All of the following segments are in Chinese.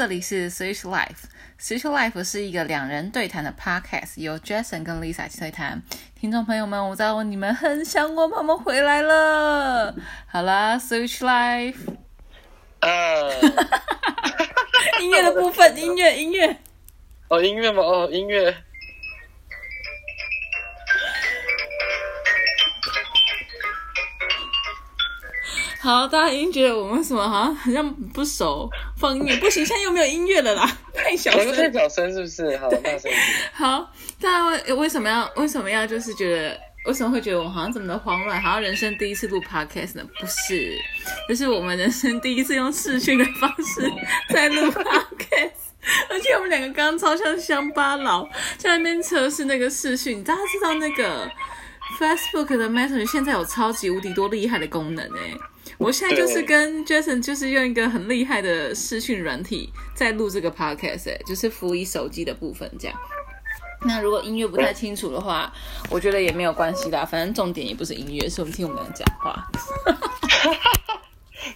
这里是 Switch Life。Switch Life 是一个两人对谈的 podcast，由 Jason 跟 Lisa 一起对谈。听众朋友们，我知道你们很想我，妈妈回来了。好啦，Switch Life，呃，音乐的部分，音乐，音乐。哦，音乐吗？哦，音乐。好，大家已经觉得我们什么好像好像不熟，放音乐不行，现在又没有音乐了啦，太小声太。小声是不是？好，大声。好，大家为为什么要为什么要就是觉得为什么会觉得我好像怎么的慌乱，好像人生第一次录 podcast 呢？不是，就是我们人生第一次用视讯的方式在录 podcast。而且我们两个刚刚超像乡巴佬，在那边测试那个视讯。大家知道那个 Facebook 的 Messenger 现在有超级无敌多厉害的功能诶、我现在就是跟 Jason 就是用一个很厉害的视讯软体在录这个 podcast，哎、就是辅以手机的部分这样。那如果音乐不太清楚的话，我觉得也没有关系啦，反正重点也不是音乐，是我们听我们俩讲话。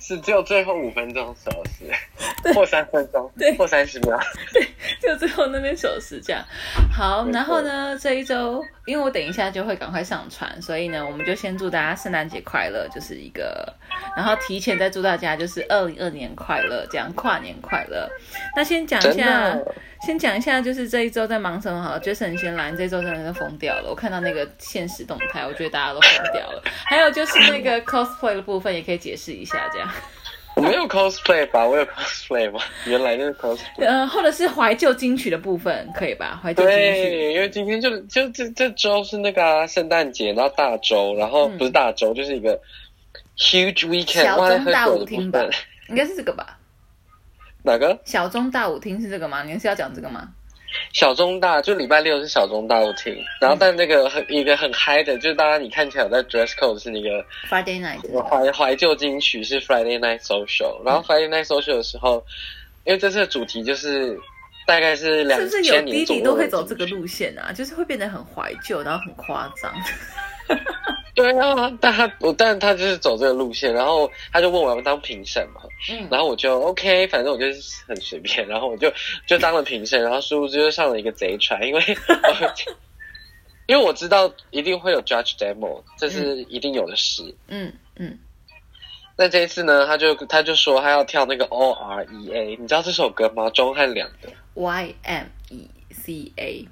是只有最后五分钟手势，或三分钟，对或三十秒。对就最后那边手势这样。好，然后呢，这一周因为我等一下就会赶快上传，所以呢，我们就先祝大家圣诞节快乐，就是一个，然后提前再祝大家就是二零二年快乐，这样跨年快乐。那先讲一下，先讲一下，就是这一周在忙什么好了。Jason 先来，你这周真的是疯掉了。我看到那个现实动态，我觉得大家都疯掉了。还有就是那个 cosplay 的部分，也可以解释一下这样。我没有 cosplay 吧？我有 cosplay 吗？原来就是 cosplay。呃，或者是怀旧金曲的部分，可以吧？怀旧金曲。对，因为今天就就这这周是那个啊圣诞节，然后大周，然后嗯不是大周，就是一个 huge weekend，小哇中大舞厅吧，应该是这个吧？哪个？小中大舞厅是这个吗？你是要讲这个吗？小中大就礼拜六是小中大舞厅，然后但那个很一个很嗨的，就是大家你看起来有在 dress code 是那个 Friday night 怀怀旧金曲是 Friday Night Social，然后 Friday Night Social 的时候，因为这次的主题就是大概是两是不是有千年左右弟弟都会走这个路线啊？就是会变得很怀旧，然后很夸张。对啊，但他我但他就是走这个路线，然后他就问我要不要当评审嘛，嗯，然后我就 OK，反正我就是很随便，然后我就 就当了评审，然后殊不知就上了一个贼船，因为 因为我知道一定会有 judge demo，这是一定有的事。嗯嗯，那这一次呢，他就他就说他要跳那个 O R E A，你知道这首歌吗？钟汉良的，Y M E C A，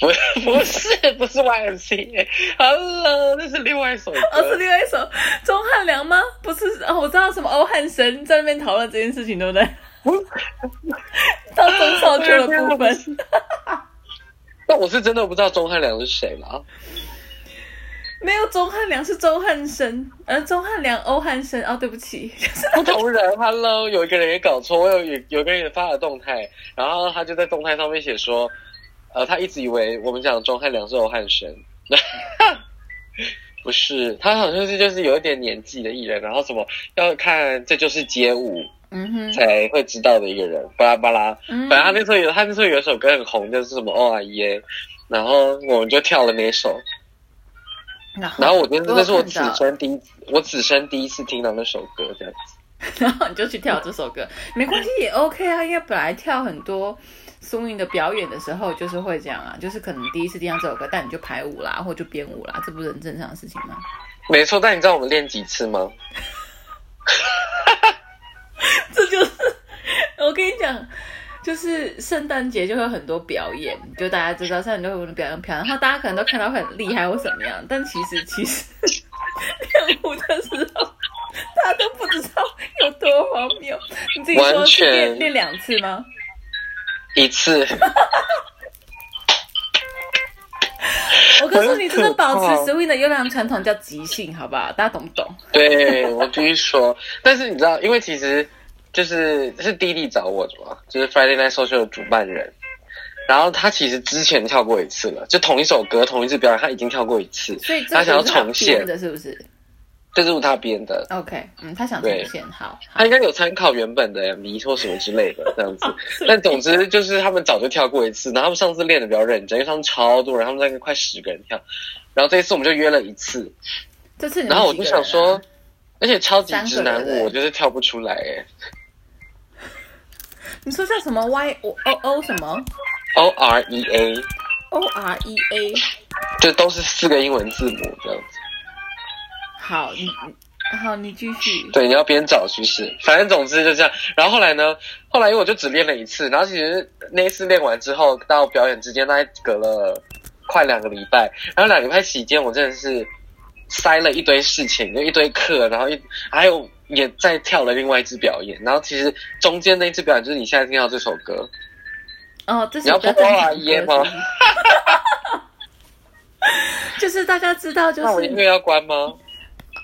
不 不是不是 Y M C A，Hello，那是另外一首歌。哦，是另外一首钟汉良吗？不是哦，我知道什么欧汉神在那边讨论这件事情，对不对？到钟少秋的部分，那我是真的不知道钟汉良是谁了。没有钟汉良是周汉生，呃，钟汉良欧汉生哦，对不起，就 是不同人，Hello，有一个人也搞错，我有有有个人也发了动态，然后他就在动态上面写说，呃，他一直以为我们讲钟汉良是欧汉生，不是，他好像是就是有一点年纪的艺人，然后什么要看这就是街舞嗯哼，才会知道的一个人，巴拉巴拉。嗯反正他那时候有他那时候有一首歌很红，就是什么 O R E A，然后我们就跳了那首，然后我觉得有这是我此生第一我此生第一次听到那首歌这样子。然后你就去跳这首歌，没关系也 OK 啊，因为本来跳很多 swing 的表演的时候就是会这样啊，就是可能第一次听到这首歌，但你就排舞啦，或者就编舞啦，这不是很正常的事情吗？没错，但你知道我们练几次吗？这就是我跟你讲，就是圣诞节就会有很多表演，就大家知道圣诞节会有很多表演表演，然后大家可能都看到很厉害或怎么样，但其实其实 练舞的时候，大家都不知道有多荒谬。你自己说是完全练练两次吗？一次，我告诉你，真的保持 swing 的优良传统叫即兴，好不好？大家懂不懂？对我必须说，但是你知道，因为其实就是是弟弟找我的嘛，就是 Friday Night Social 的主办人，然后他其实之前跳过一次了，就同一首歌同一次表演，他已经跳过一次，所以他想要重现编，的，是不是这是他编的，？OK，嗯，他想重对现，好，好他应该有参考原本的 MV 或什么之类的这样子。但总之就是他们早就跳过一次，然后他们上次练的比较认真，因为他们超多人，他们大概快十个人跳，然后这一次我们就约了一次，这次然后我就想说，而且超级直男我就是跳不出来哎。你说叫什么 Y O O O 什么 O R E A，O R E A？就都是四个英文字母这样子。好，你你好，你继续。对，你要边找趋势，反正总之就这样。然后后来呢，后来因为我就只练了一次，然后其实那一次练完之后，到表演之间大概隔了快两个礼拜，然后两个礼拜期间，我真的是塞了一堆事情，就一堆课，然后一还有也在跳了另外一支表演，然后其实中间那一支表演就是你现在听到这首歌，哦，这是你要播啊正经耶吗 就是大家知道，就那我音乐要关吗？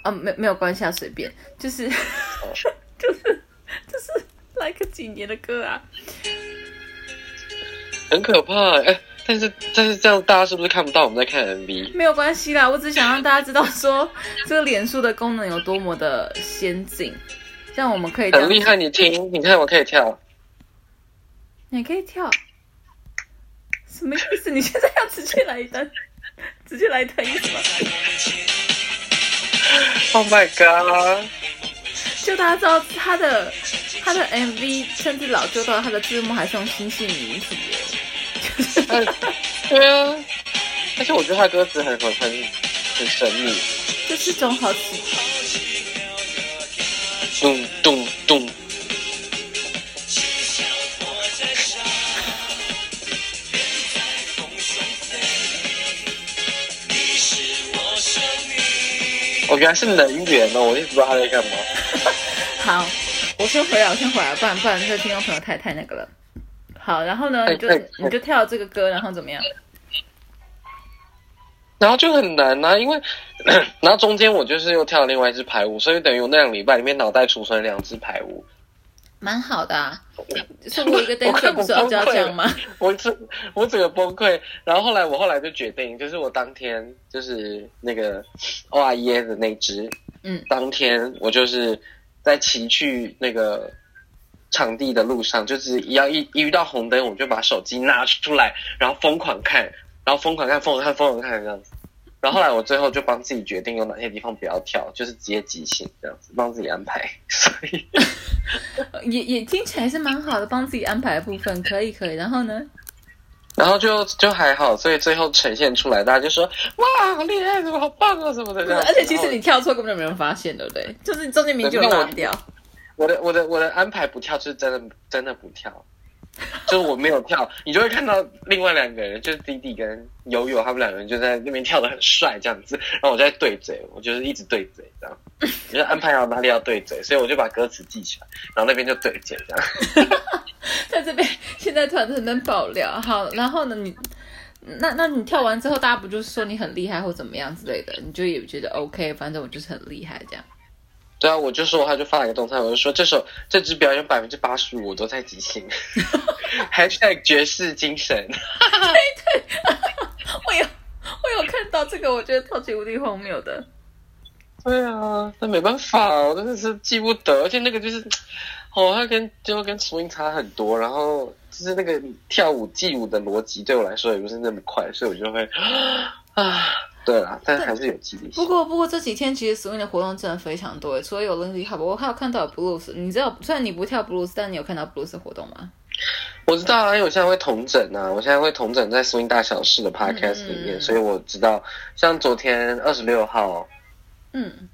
啊，没没有关系啊，随便，就是 就是就是来个几年的歌啊，很可怕哎、但是但是这样大家是不是看不到我们在看 MV？没有关系啦，我只想让大家知道说这个脸书的功能有多么的先进，这样我们可以很厉害，你听，你看我可以跳。你可以跳，什么意思？你现在要直接来一段，直接来一段意思吗？Oh my god！就大家知道他的他的 MV 甚至老旧到他的字幕还是用星系名体耶，就是哎对啊，而且我觉得他歌词很很很很神秘，就是种好奇咚咚咚。原来是能源哦，我一直不知道他在干嘛。好，我先回来，我先回来，不然不然这个听众朋友太太那个了。好，然后呢，你就你就跳这个歌，然后怎么样？然后就很难啊，因为 然后中间我就是又跳了另外一支排舞，所以等于我那两个礼拜里面脑袋储存两支排舞。蛮好的啊。作为一个我 dancer 不是要这样吗？我整我整个崩溃，然后后来我后来就决定，就是我当天就是那个 O R E A 的那只，嗯，当天我就是在骑去那个场地的路上，就是一要一一遇到红灯，我就把手机拿出来，然后疯狂看，然后疯狂看，疯狂看，疯狂看这样子。然后后来我最后就帮自己决定有哪些地方不要跳，就是直接即兴这样子，帮自己安排。所以 也也听起来是蛮好的，帮自己安排的部分可以可以。然后呢？然后就就还好，所以最后呈现出来，大家就说哇，好厉害，什么好棒啊，什么的这样。而且其实你跳错根本就没人发现，对不对？就是你中间名就有那我拉掉。我的我的我的安排不跳，就是真的真的不跳，就是我没有跳，你就会看到另外两个人，就是弟弟跟悠悠他们两个人就在那边跳的很帅这样子，然后我就在对嘴，我就是一直对嘴这样，我 就安排好哪里要对嘴，所以我就把歌词记起来，然后那边就对嘴这样。在这边现在突然很能爆料。好，然后呢，你那那你跳完之后，大家不就是说你很厉害或怎么样之类的，你就也觉得 OK，反正我就是很厉害这样。对啊，我就说，他就发了一个动态，我就说这首这支表演百分之八十五我都在即兴，#hashtag 爵士精神。我有我有看到这个，我觉得超级无敌荒谬的。对啊，那没办法，我真的是记不得，而且那个就是，哦，它跟就跟 swing 差很多，然后就是那个跳舞记舞的逻辑对我来说也不是那么快，所以我就会 啊，对啦，但还是有记忆性。不过不过这几天其实 swing 的活动真的非常多，除了有 Lindy Hop，我还有看到 blues。你知道，虽然你不跳 blues，但你有看到 blues 的活动吗？我知道啊，因为我现在会同整啊，我现在会同整在 swing 大小事的 podcast 里面，嗯所以我知道，像昨天二十六号嗯，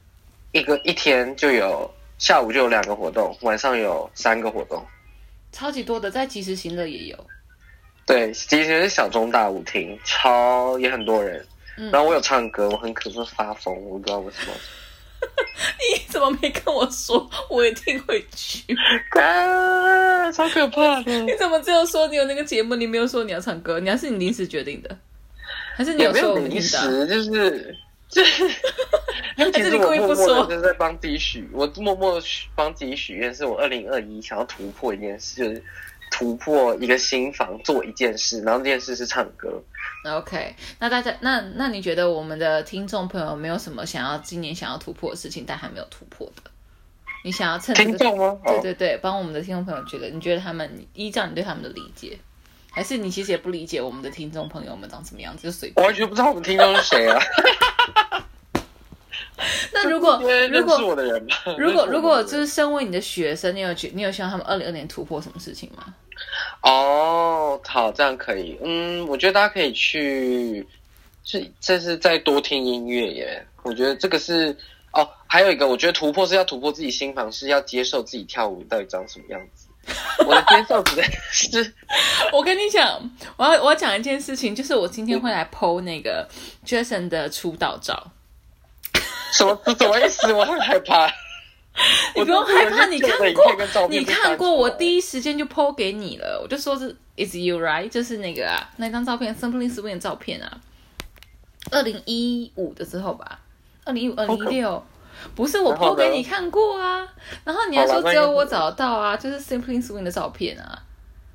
一个一天就有下午就有两个活动，晚上有三个活动。超级多的，在即时行乐也有。对，其实是小中大舞厅，超也很多人。嗯然后我有唱歌，我很可是发疯，我不知道为什么。你怎么没跟我说？我一定会去。啊，超可怕的！你怎么只有说你有那个节目，你没有说你要唱歌？你还是你临时决定的？还是你有没说有临？时，就是就是，因为其实我默默的就是在帮自己许，我默默地许帮自己许愿，是我二零二一想要突破一件事，就是突破一个新房，做一件事，然后这件事是唱歌。OK，那大家那那你觉得我们的听众朋友没有什么想要今年想要突破的事情，但还没有突破的？你想要趁这个听众吗？哦对对对，帮我们的听众朋友觉得，你觉得他们依照你对他们的理解，还是你其实也不理解我们的听众朋友们长什么样子，就随便。我完全不知道我们听众是谁啊！那 那如果如果我的人。如果如果就就是身为你的学生，你有觉你有希望他们二零二年突破什么事情吗？哦，好，这样可以。嗯，我觉得大家可以去，是这是再多听音乐耶。我觉得这个是哦，还有一个，我觉得突破是要突破自己心房，是要接受自己跳舞到底长什么样子。我的接受实在是，我跟你讲，我要我要讲一件事情，就是我今天会来 PO 那个 Jason 的出道照。什么什么意思？我很害怕。你不用害怕，你看过，你看过，我第一时间就 PO 给你了，我就说是 Is you right？就是那个啊，那张照片，Simply Swing 的照片啊，二零一五的时候吧，二零一五、二零一六，不是我然后 PO 给你看过啊，然后你还说只有我找得到啊，就是 Simply Swing 的照片啊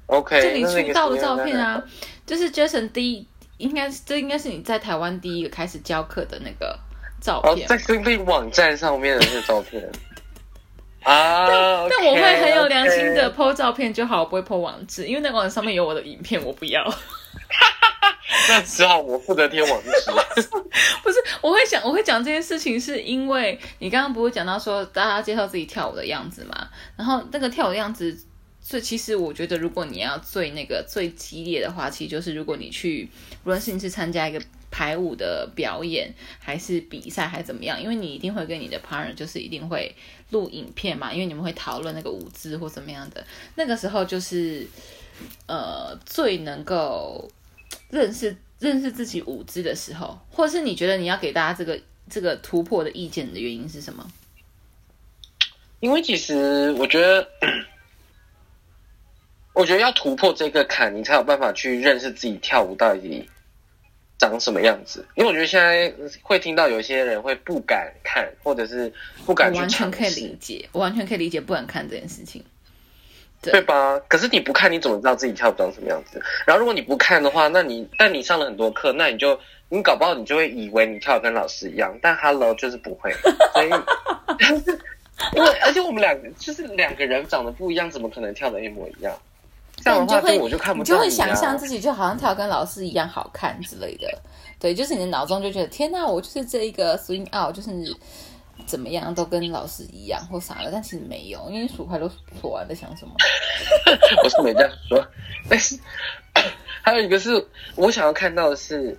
，OK，就你那那个出道的照片啊，就是 Jason 第一，应该是这应该是你在台湾第一个开始教课的那个照哦，片。在 Simply 网站上面的那个照片 啊。但我会很有良心的 PO 照片就好，我不会 PO 网址，因为那个网址上面有我的影片，我不要。那只好我负责贴网址。不是，我会讲，我会讲这件事情，是因为你刚刚不是讲到说大家介绍自己跳舞的样子嘛？然后那个跳舞的样子，最其实我觉得，如果你要最那个最激烈的话，其实就是如果你去，无论是你是参加一个排舞的表演，还是比赛，还是怎么样，因为你一定会跟你的 partner 就是一定会录影片嘛，因为你们会讨论那个舞姿或怎么样的，那个时候就是呃最能够认识认识自己舞姿的时候，或者是你觉得你要给大家这个这个突破的意见的原因是什么？因为其实我觉得，我觉得要突破这个坎，你才有办法去认识自己跳舞到底长什么样子。因为我觉得现在会听到有些人会不敢看，或者是不敢去完全可以理，解，我完全可以理解不敢看这件事情。对吧？可是你不看，你怎么知道自己跳舞长什么样子？然后如果你不看的话，那你但你上了很多课，那你就你搞不好你就会以为你跳的跟老师一样，但 Hello 就是不会，所以。因为而且我们两个就是两个人长得不一样，怎么可能跳的一模一样？这样的话，你就会我就看不你就会想象自己就好像跳跟老师一样好看之类的，对，就是你的脑中就觉得天哪，我就是这一个 swing out，就是怎么样都跟老师一样或啥的，但其实没有，因为数牌都数完在想什么。我是没这样说，但是还有一个是我想要看到的是，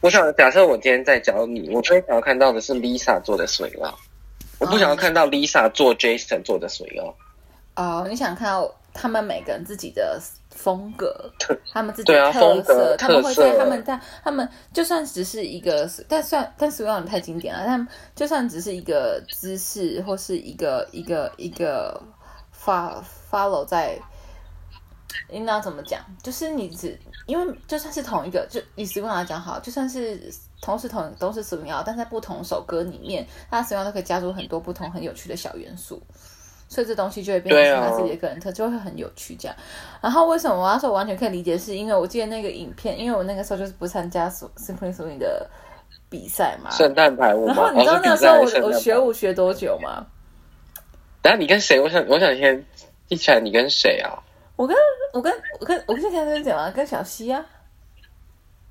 我想假设我今天在教你，我最想要看到的是 Lisa 做的水奥，我不想要看到 Lisa 做 Jason 做的水奥。哦，你想看到他们每个人自己的风格，他们自己的特色，他们会在他们在他们就算只是一个，但算但是有点太经典了，但就算只是一个姿势或是一个一个一个 follow follow 在。应该要怎么讲？就是你只因为就算是同一个，就以 swing 来讲好，就算是同时同都是 swing 但在不同首歌里面，它 swing 都可以加入很多不同很有趣的小元素。所以这东西就会变成他自己的个人特，就会很有趣这样。然后为什么我要说我完全可以理解，是因为我记得那个影片，因为我那个时候就是不参加 Simply Swing 的比赛嘛。圣诞排舞吗？然后你知道哦那个时候我我学舞学多久吗？等下你跟谁？我想我想先一起来，你跟谁啊？我跟我跟我跟我跟现在跟讲啊，跟小溪啊，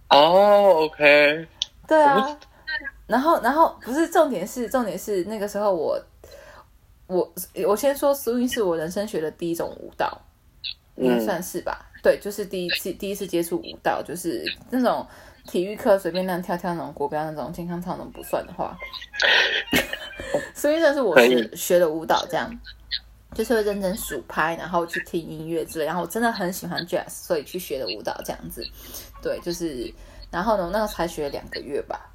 哦，OK，对啊。然后然后不是重点是重点是那个时候我我我先说 swing 是我人生学的第一种舞蹈，应该嗯算是吧？对，就是第一次第一次接触舞蹈，就是那种体育课随便那样跳跳那种国标那种健康操那种不算的话，所以这是我是学学的舞蹈，这样就是会认真数拍，然后去听音乐之类。然后我真的很喜欢 jazz，所以去学的舞蹈这样子。对，就是然后呢，那个才学两个月吧。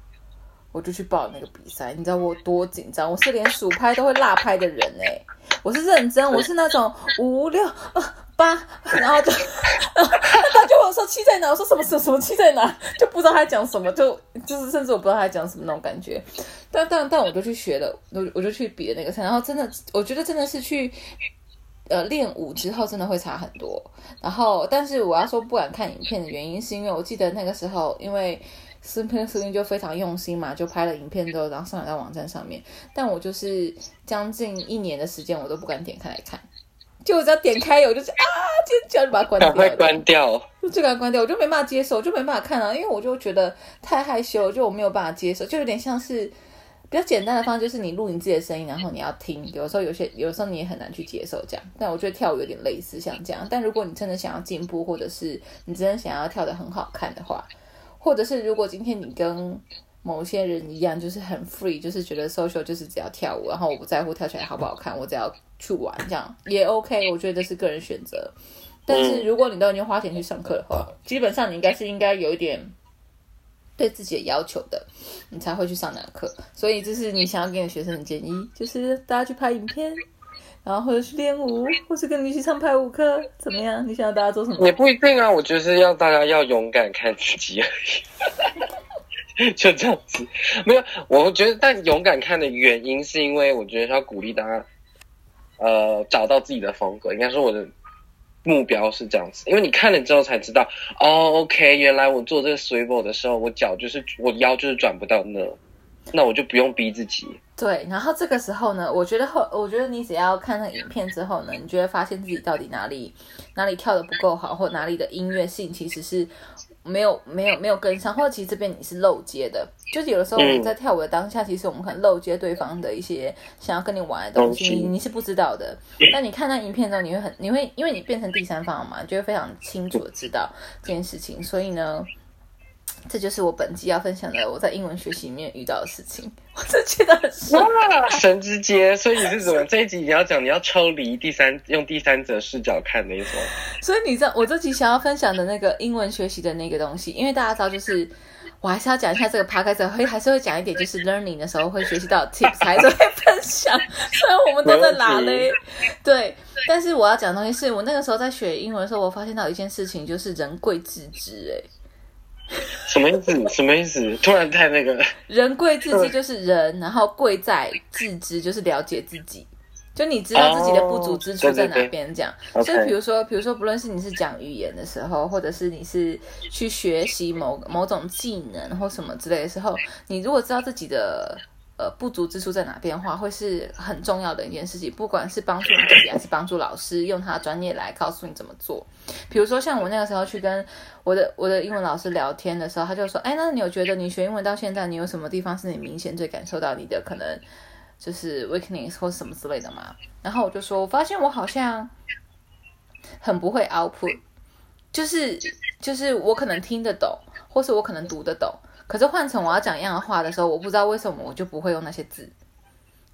我就去报那个比赛，你知道我多紧张？我是连数拍都会落拍的人哎、我是认真，我是那种五六八，然后就，他就我说七在哪？我说什么什么什么七在哪？就不知道他讲什么，就就是甚至我不知道他讲什么那种感觉。但但但我就去学了，我我就去比了那个赛，然后真的，我觉得真的是去。呃，练舞之后真的会差很多。然后，但是我要说不敢看影片的原因，是因为我记得那个时候，因为 Simply Swing 就非常用心嘛，就拍了影片之后，然后上传到网站上面。但我就是将近一年的时间，我都不敢点开来看。就我只要点开，我就是啊尖叫，就把它关掉赶快。关掉。就这个关掉，我就没办法接受，我就没办法看啊，因为我就觉得太害羞，就我没有办法接受，就有点像是比较简单的方式就是你录你自己的声音，然后你要听。有时候有些，有时候你也很难去接受这样。但我觉得跳舞有点类似像这样。但如果你真的想要进步，或者是你真的想要跳得很好看的话，或者是如果今天你跟某些人一样，就是很 free，就是觉得 social 就是只要跳舞，然后我不在乎跳起来好不好看，我只要去玩这样也 OK。我觉得这是个人选择。但是如果你都已经花钱去上课的话，基本上你应该是应该有一点对自己的要求的，你才会去上那个课。所以这是你想要给你学生的建议，就是大家去拍影片，然后或者去练舞，或是跟你一起上排舞课，怎么样？你想要大家做什么？也不一定啊，我觉得是要大家要勇敢看自己而已，就这样子。没有，我觉得但勇敢看的原因是因为我觉得要鼓励大家，呃，找到自己的风格。应该说我的。目标是这样子，因为你看了之后才知道，哦，OK，原来我做这个 swivel 的时候，我脚就是我腰就是转不到那，那我就不用逼自己。对，然后这个时候呢，我觉得后，我觉得你只要看那影片之后呢，你就会发现自己到底哪里哪里跳的不够好，或哪里的音乐性其实是。没有没有没有跟上，或者其实这边你是漏接的，就是有的时候我们在跳舞的当下，其实我们可能漏接对方的一些想要跟你玩的东西，你你是不知道的。但你看那影片之后，你会很你会因为你变成第三方嘛，就会非常清楚的知道这件事情。所以呢。这就是我本集要分享的我在英文学习里面遇到的事情，我真觉得很神之街。所以你是怎么这一集你要讲你要抽离第三用第三者视角看那种？所以你知道我这集想要分享的那个英文学习的那个东西，因为大家知道就是我还是要讲一下这个 p 开 d 会还是会讲一点就是 learning 的时候会学习到 tips，还是会分享。虽然我们都在哪嘞？对，但是我要讲的东西是我那个时候在学英文的时候，我发现到一件事情，就是人贵自知，哎。什么意思？什么意思？突然太那个。人贵自知就是人，然后贵在自知就是了解自己，就你知道自己的不足之处在哪边。这样，所以比如说，比如说，不论是你是讲语言的时候，或者是你是去学习某某种技能或什么之类的时候，你如果知道自己的。呃，不足之处在哪边的话，会是很重要的一件事情。不管是帮助你自己，还是帮助老师，用他的专业来告诉你怎么做。比如说，像我那个时候去跟我的我的英文老师聊天的时候，他就说：“哎，那你有觉得你学英文到现在，你有什么地方是你明显最感受到你的可能就是 weakness 或什么之类的吗？”然后我就说：“我发现我好像很不会 output，就是就是我可能听得懂，或是我可能读得懂。”可是换成我要讲一样的话的时候，我不知道为什么我就不会用那些字。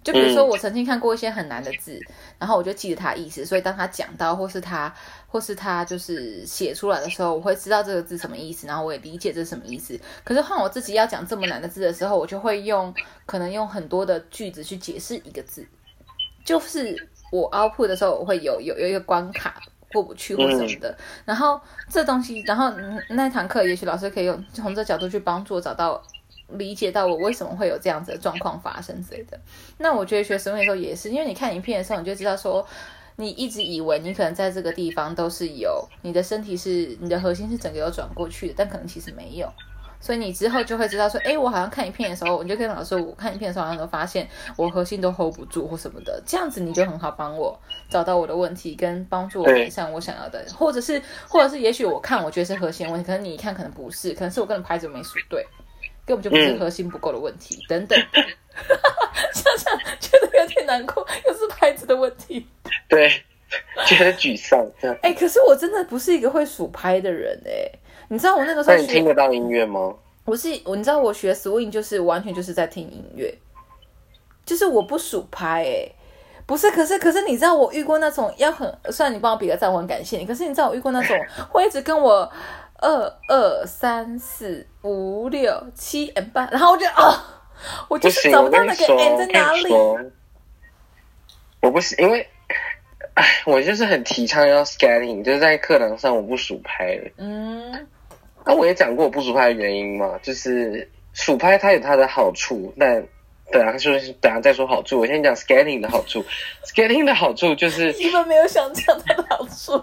就比如说，我曾经看过一些很难的字，然后我就记得它意思，所以当他讲到或是他或是他就是写出来的时候，我会知道这个字什么意思，然后我也理解这是什么意思。可是换我自己要讲这么难的字的时候，我就会用可能用很多的句子去解释一个字。就是我 output 的时候，我会有有有一个关卡。过不去或什么的，然后这东西，然后那堂课，也许老师可以用从这角度去帮助我找到理解到我为什么会有这样子的状况发生之类的。那我觉得学生的时候也是，因为你看影片的时候，你就知道说，你一直以为你可能在这个地方都是有你的身体是你的核心是整个有转过去的，但可能其实没有。所以你之后就会知道说，哎，我好像看影片的时候，你就跟老师说，我看影片的时候好像都发现我核心都 hold 不住或什么的，这样子你就很好帮我找到我的问题，跟帮助我改善我想要的，或者是或者是也许我看我觉得是核心问题，可能你一看可能不是，可能是我跟的牌子没数对，根本就不是核心不够的问题等等。想想觉得有点难过，又是牌子的问题，对，觉得沮丧。哎，可是我真的不是一个会数拍的人哎。你知道我那个时候，那你听得到音乐吗？我是我，你知道我学 swing 就是完全就是在听音乐，就是我不数拍哎，不是，可是可是你知道我遇过那种要很，虽然你帮我比个赞，我很感谢你，可是你知道我遇过那种会一直跟我二二三四五六七 n 八，然后我就啊，我就是找不到那个 n 在哪里。我不是因为。哎，我就是很提倡要 scanning，就是在课堂上我不数拍嗯，那我也讲过我不数拍的原因嘛，就是数拍它有它的好处，但等下就是等下再说好处。我先讲 scanning 的好处，scanning 的好处就是 你们没有想讲它的好处，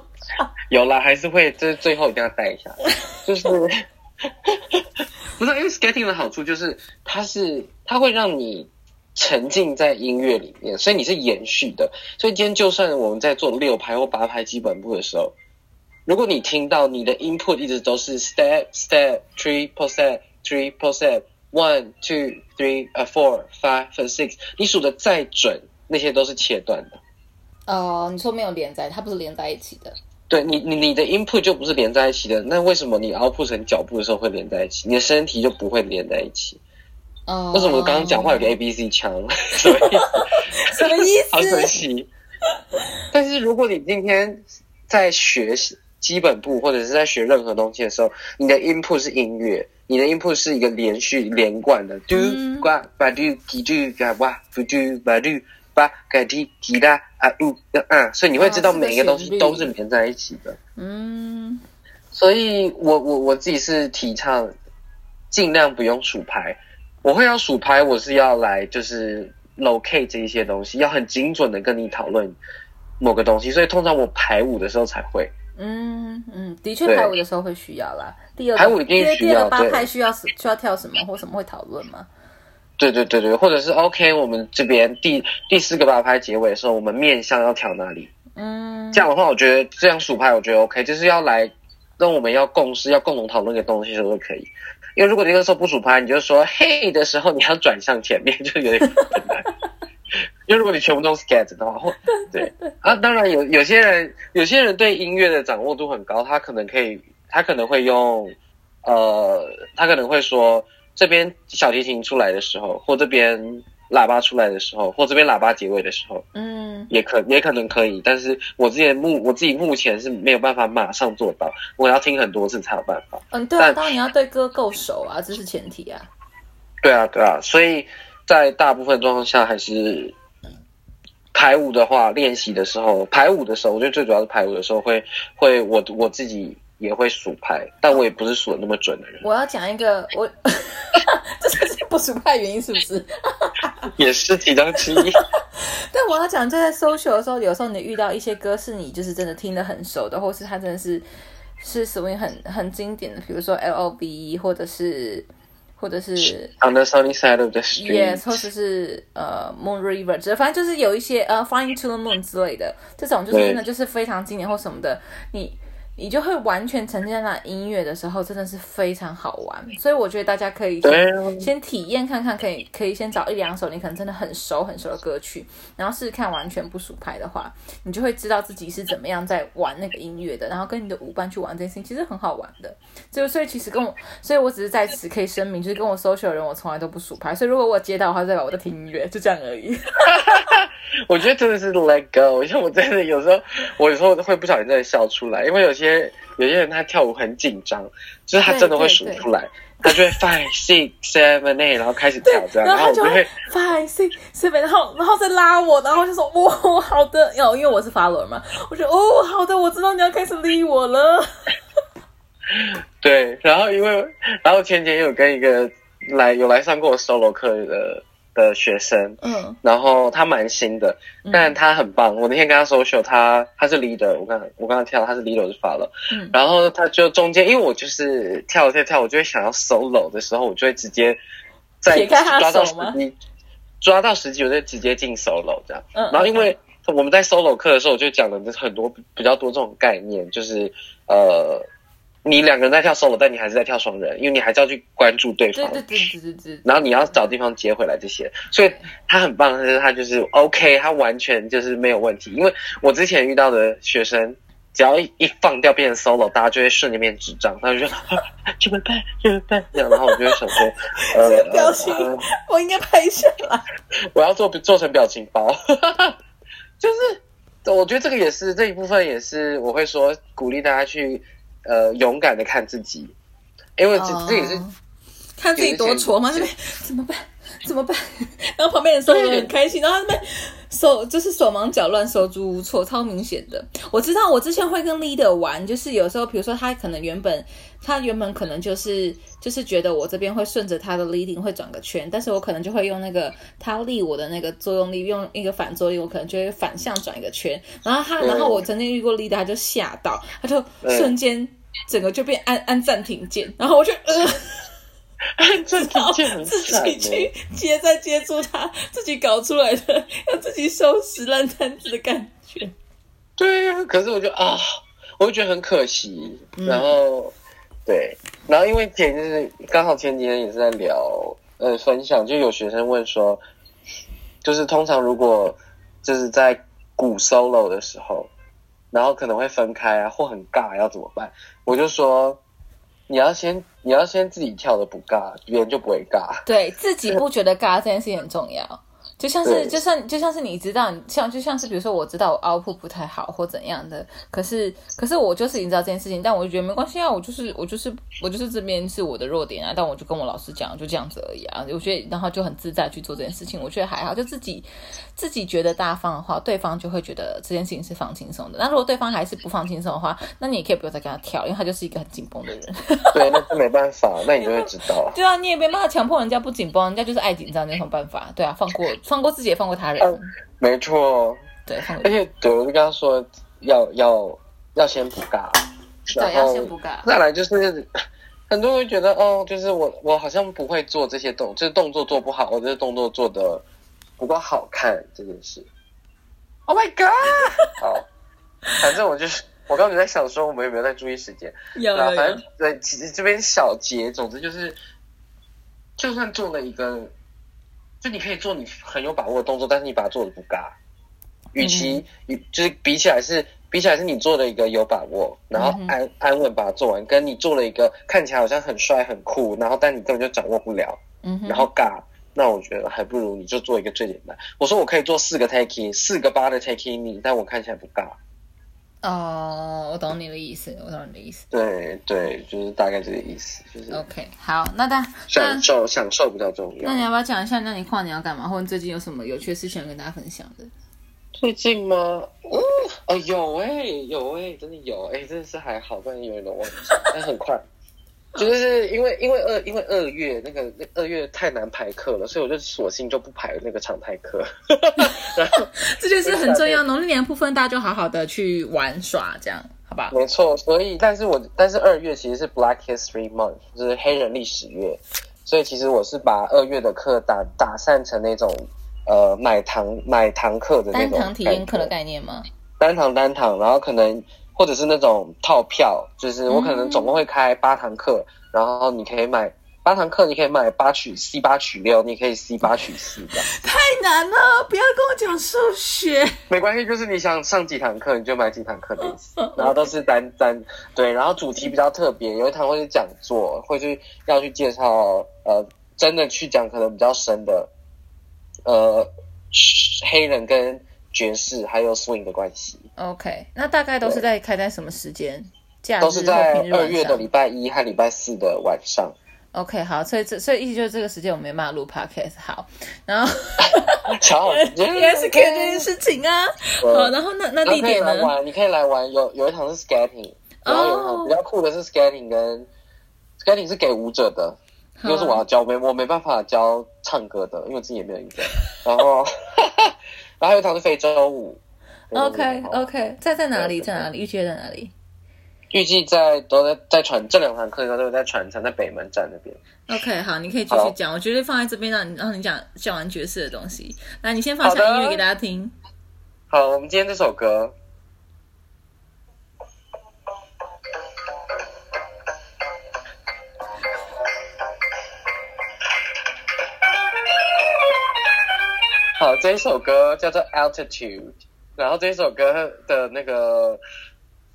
有了还是会，就是最后一定要带一下，就是 不是因为 scanning 的好处就是它是它会让你。沉浸在音乐里面，所以你是延续的。所以今天就算我们在做六拍或八拍基本步的时候，如果你听到你的 input 一直都是 step step three percent three percent one two three 呃 four five and six，你数的再准，那些都是切断的。哦，你说没有连在，它不是连在一起的。对你，你你的 input 就不是连在一起的，那为什么你 output 成脚步的时候会连在一起？你的身体就不会连在一起？哦，为什么我刚刚讲话有个 A B C 腔？什么意思？什么意好可思？惜。但是如果你今天在学习基本步或者是在学任何东西的时候，你的 input 是音乐，你的 input 是一个连续连贯的，嘟嗯呱吧嘟滴嘟嘎哇嘟嘟吧嘟吧嘎滴滴哒啊所以你会知道每一个东西都是连在一起的。嗯，所以我我我自己是提倡尽量不用数拍。我会要数拍，我是要来就是 locate 这一些东西，要很精准的跟你讨论某个东西。所以通常我排舞的时候才会。嗯嗯，的确排舞的时候会需要啦。第二排舞一定需要第二八拍需要需要跳什么或什么会讨论吗？对对对对，或者是 OK，我们这边第第四个八拍结尾的时候，我们面向要调哪里？嗯，这样的话，我觉得这样数拍，我觉得 OK，就是要来跟我们要共识、要共同讨论一个东西的时候都可以。因为如果你那个时候不数拍，你就说嘿的时候，你要转向前面，就有点困难。因为如果你全部都 scat 的话，或对啊，当然有有些人，有些人对音乐的掌握度很高，他可能可以，他可能会用，呃，他可能会说这边小提琴出来的时候，或这边喇叭出来的时候，或这边喇叭结尾的时候，嗯。也可也可能可以，但是我自己目我自己目前是没有办法马上做到，我要听很多次才有办法。嗯，对啊，但当然你要对歌够熟啊，这是前提啊。对啊，对啊，所以在大部分状况下还是排舞的话，练习的时候，排舞的时候，我觉得最主要是排舞的时候会会我我自己也会数拍，但我也不是数的那么准的人，我要讲一个，我 这就是不数派原因是不是？也是其中之一。但我要讲，就在 social 的时候，有时候你遇到一些歌是你就是真的听得很熟的，或是它真的是是 swing 很很经典的，比如说 L O V E，或者是或者是 On the sunny side of the street，Yes，或者是呃 Moon River，反正就是有一些呃 Flying to the Moon 之类的，这种就是真的就是非常经典或什么的，你你就会完全沉浸在那音乐的时候，真的是非常好玩。所以我觉得大家可以先啊先体验看看，可以可以先找一两首你可能真的很熟很熟的歌曲，然后试试看完全不数拍的话，你就会知道自己是怎么样在玩那个音乐的，然后跟你的舞伴去玩这件事情，其实很好玩的。就所以其实跟我，所以我只是在此可以声明，就是跟我 social 的人，我从来都不数拍。所以如果我接到的话，代表我在听音乐，就这样而已。我觉得真的是 let go，像我真的有时候，我有时候会不小心真的笑出来，因为有些有些人他跳舞很紧张，就是他真的会数出来，他就会 five six seven eight，然后开始跳这样，然后我就会 five six seven，然后然后再拉我，然后就说哦好的，哦因为我是 follower 嘛，我就哦好的，我知道你要开始理我了。对，然后因为然后前几天有跟一个来有来上过我 solo 课的的学生，嗯。然后他蛮新的，但他很棒。我那天跟他 social，他他是 leader，我刚我刚刚跳他是 leader 我就发了，嗯。然后他就中间，因为我就是跳跳跳，我就会想要 solo 的时候，我就会直接在抓到时机，抓到时机，我就直接进 solo 这样。嗯，然后因为我们在 solo 课的时候，我就讲了很多比较多这种概念，就是呃，你两个人在跳 solo，但你还是在跳双人，因为你还是要去关注对方。对对对对对对，然后你要找地方接回来这些，所以他很棒，就是他就是 OK，他完全就是没有问题。因为我之前遇到的学生，只要一一放掉变成 solo，大家就会瞬间变智障，他就说怎么办怎么办这样，然后我就会想说，呃，表情我应该拍下来。我要做做成表情包，就是我觉得这个也是这一部分也是我会说鼓励大家去呃勇敢的看自己，因为这、这也是哦看自己多挫吗，这边 怎么办？怎么办？然后旁边人说的很开心，然后他们手就是手忙脚乱、手足无措，超明显的。我知道我之前会跟 leader 玩，就是有时候比如说他可能原本他原本可能就是就是觉得我这边会顺着他的 leading 会转个圈，但是我可能就会用那个他力我的那个作用力，用一个反作用力，我可能就会反向转一个圈。然后他，嗯然后我曾经遇过 leader，他就吓到，他就瞬间整个就变按按暂停键，然后我就呃。按暂停键很自己去欸接再接住他自己搞出来的，要 自己收拾烂摊子的感觉。对呀、可是我就啊，我就觉得很可惜。然后，对，然后因为前就是刚好前几天也是在聊呃分享，就有学生问说，就是通常如果就是在鼓 solo 的时候，然后可能会分开啊，或很尬，要怎么办？我就说，你要先你要先自己跳的不尬，别人就不会尬。对自己不觉得尬这件事情很重要。就像是，就算就像是你知道，像就像是比如说，我知道我 output 不太好或怎样的，可是可是我就是已经知道这件事情，但我就觉得没关系啊，我就是我就是我就是这边是我的弱点啊，但我就跟我老师讲，就这样子而已啊。我觉得然后就很自在去做这件事情，我觉得还好，就自己自己觉得大方的话，对方就会觉得这件事情是放轻松的。那如果对方还是不放轻松的话，那你也可以不用再跟他跳，因为他就是一个很紧绷的人。对，那就没办法，那你就会知道。对啊，你也没办法强迫人家不紧绷，人家就是爱紧张，那有什么办法？对啊，放过放过自己，也放过他人。嗯没错，对，而且对我就跟他说要要要先补尬，对，要先补尬。再来就是 很多人会觉得哦，就是我我好像不会做这些动，就是动作做不好，我这动作做的不够好看这件事。Oh my god！好，反正我就是我刚才在想说，我们有没有在注意时间？有对啊，反正对，其实这边小结，总之就是，就算做了一个，就你可以做你很有把握的动作，但是你把它做的不尬，与其与就是比起来是比起来是你做了一个有把握，然后嗯安、安稳把它做完，跟你做了一个看起来好像很帅很酷，然后但你根本就掌握不了，嗯，然后尬。那我觉得还不如你就做一个最简单。我说我可以做四个 taking，四个八的 taking 你，但我看起来不尬。哦，我懂你的意思，我懂你的意思。对对，就是大概这个意思，就是 OK，好，那但那享受享受比较重要那。你要不要讲一下？那你跨年要干嘛？或者你最近有什么有趣的事情要跟大家分享的？最近吗？哦哦，有哎、有哎、真的有哎、真的是还好，不然有点忘记，但很快。就是因为因为二因为二月那个那二月太难排课了，所以我就索性就不排那个常态课。然后这就是很重要。农历年部分，大家就好好的去玩耍，这样好吧？没错，所以但是我但是二月其实是 Black History Month，就是黑人历史月，所以其实我是把二月的课打打散成那种呃买堂买堂课的那种单堂体验课的概念吗？单堂单堂，然后可能或者是那种套票，就是我可能总共会开八堂课，然后你可以买八堂课，你可以买八取 C 八取六，你可以 C 八取四的，太难了，不要跟我讲数学。没关系，就是你想上几堂课你就买几堂课的意思，然后都是单单对，然后主题比较特别，有一堂会是讲座，会去要去介绍呃真的去讲可能比较深的呃黑人跟爵士还有 swing 的关系。OK，那大概都是在开在什么时间？假日都是在二月的礼拜一和礼拜四的晚上。OK，好，所以这所以意思就是这个时间我没办法录 Podcast。好，然后 巧应该是可以这件事情啊。好，然后那那地点呢？来玩，你可以来玩。有有一堂是 skating，然后有一哦堂比较酷的是 skating 跟 skating 是给舞者的，好就是我要教，我没我没办法教唱歌的，因为我自己也没有音乐。然后然后还有一堂是非洲舞。OK OK，在在哪里？在哪里？预计在哪里预计在都在在传这两堂课都在传承，在北门站那边。？OK，好，你可以继续讲。我绝对放在这边让你让你讲讲完爵士的东西。来，你先放下音乐给大家听。好，我们今天这首歌。好，这一首歌叫做《Altitude》，然后这一首歌的那个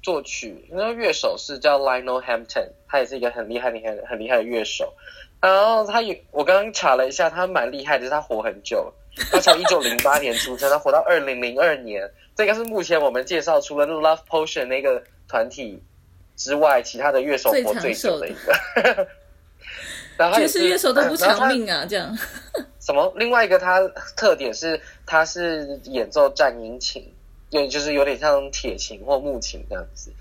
作曲，那个乐手是叫 Lionel Hampton，他也是一个很厉害、厉害、很厉害的乐手。然后他也，我刚刚查了一下，他蛮厉害的，是他活很久，他从一九零八年出生，他活到二零零二年，这个是目前我们介绍除了 Love Potion 那个团体之外，其他的乐手活最久的一个。然后他爵士乐手都不然后他长命啊，这样。什么？另外一个他特点是，他是演奏战音琴，对，就是有点像铁琴或木琴这样子。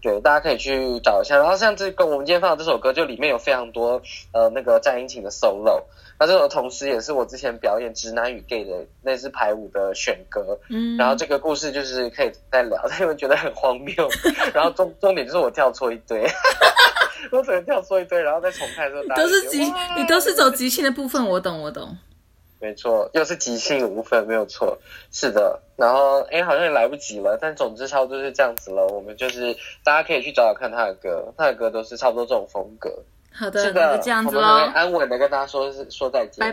对，大家可以去找一下。然后像这个我们今天放的这首歌，就里面有非常多呃那个战音琴的 solo。那这首同时也是我之前表演《直男与 gay》的那支排舞的选歌。嗯，然后这个故事就是可以再聊，但因为觉得很荒谬。然后重重点就是我跳错一堆，我只能跳错一堆，然后再重看的时候，大家都是即就觉得哇你都是走即兴的部分，我懂我懂。没错，又是即兴无分，没有错，是的。然后，哎，好像也来不及了，但总之差不多就是这样子了。我们就是大家可以去找找看他的歌，他的歌都是差不多这种风格。好的，这样子我们。安稳的跟大家说说再见。拜